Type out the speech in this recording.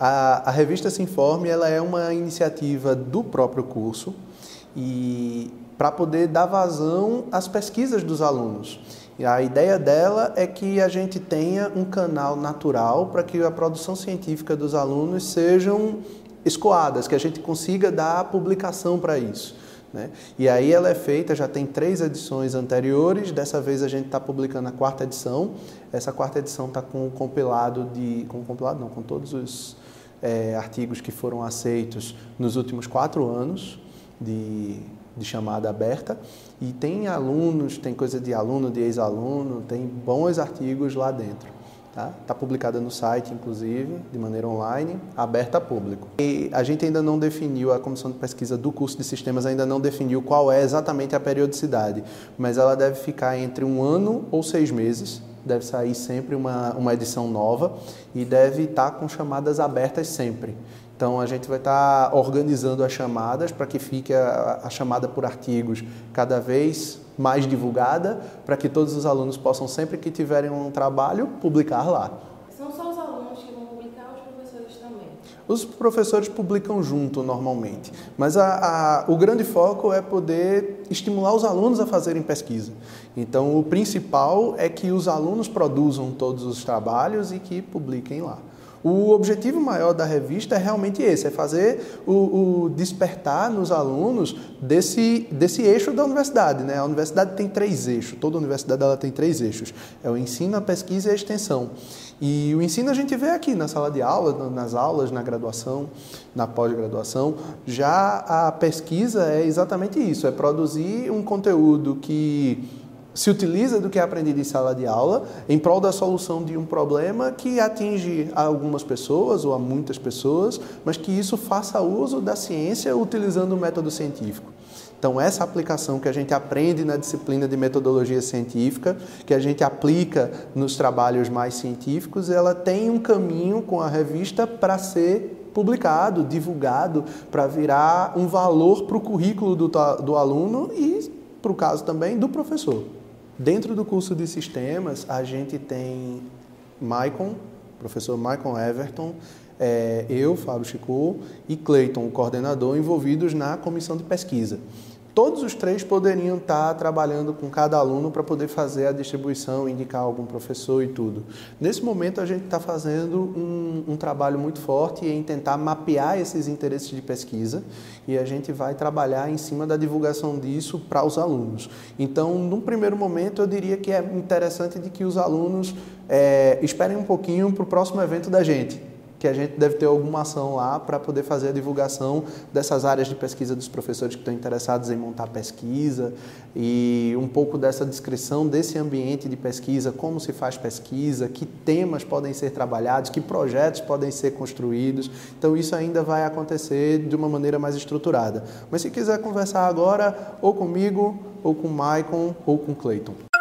A, a revista Se Informe ela é uma iniciativa do próprio curso e para poder dar vazão às pesquisas dos alunos. E a ideia dela é que a gente tenha um canal natural para que a produção científica dos alunos sejam escoadas, que a gente consiga dar publicação para isso. Né? E aí ela é feita, já tem três edições anteriores, dessa vez a gente está publicando a quarta edição. Essa quarta edição está com o compilado de. com compilado não, com todos os é, artigos que foram aceitos nos últimos quatro anos de, de chamada aberta. E tem alunos, tem coisa de aluno, de ex-aluno, tem bons artigos lá dentro. Está tá publicada no site, inclusive, de maneira online, aberta a público. E a gente ainda não definiu, a comissão de pesquisa do curso de sistemas ainda não definiu qual é exatamente a periodicidade, mas ela deve ficar entre um ano ou seis meses, deve sair sempre uma, uma edição nova e deve estar com chamadas abertas sempre. Então a gente vai estar organizando as chamadas para que fique a, a, chamada por artigos cada vez mais divulgada, para que todos os alunos possam, sempre que tiverem um trabalho, publicar lá. São só os alunos que vão publicar, os professores também? Os professores publicam junto normalmente, mas a, a, o grande foco é poder estimular os alunos a fazerem pesquisa. Então o principal é que os alunos produzam todos os trabalhos e que publiquem lá. O objetivo maior da revista é realmente esse, é fazer o, o, despertar nos alunos desse, desse eixo da universidade. Né? A universidade tem três eixos, toda universidade ela tem três eixos. É o ensino, a pesquisa e a extensão. E o ensino a gente vê aqui na sala de aula, nas aulas, na graduação, na pós-graduação. Já a pesquisa é exatamente isso, é produzir um conteúdo que se utiliza do que é aprendido em sala de aula em prol da solução de um problema que atinge a algumas pessoas ou a muitas pessoas, mas que isso faça uso da ciência utilizando o método científico. Então, essa aplicação que a gente aprende na disciplina de metodologia científica, que a gente aplica nos trabalhos mais científicos, ela tem um caminho com a revista para ser publicado, divulgado, para virar um valor para o currículo do, do aluno e, para o caso também, do professor. Dentro do curso de sistemas, a gente tem Maicon, professor Maicon Everton, é, eu, Fábio Chico, e Cleiton, o coordenador, envolvidos na comissão de pesquisa todos os três poderiam estar trabalhando com cada aluno para poder fazer a distribuição, indicar algum professor e tudo. Nesse momento, a gente está fazendo um, um, trabalho muito forte em tentar mapear esses interesses de pesquisa e a gente vai trabalhar em cima da divulgação disso para os alunos. Então, num primeiro momento, eu diria que é interessante de que os alunos é, esperem um pouquinho para o próximo evento da gente que a gente deve ter alguma ação lá para poder fazer a divulgação dessas áreas de pesquisa dos professores que estão interessados em montar pesquisa e um pouco dessa descrição desse ambiente de pesquisa, como se faz pesquisa, que temas podem ser trabalhados, que projetos podem ser construídos. Então isso ainda vai acontecer de uma maneira mais estruturada. Mas se quiser conversar agora, ou comigo, ou com o Maicon, ou com o Clayton.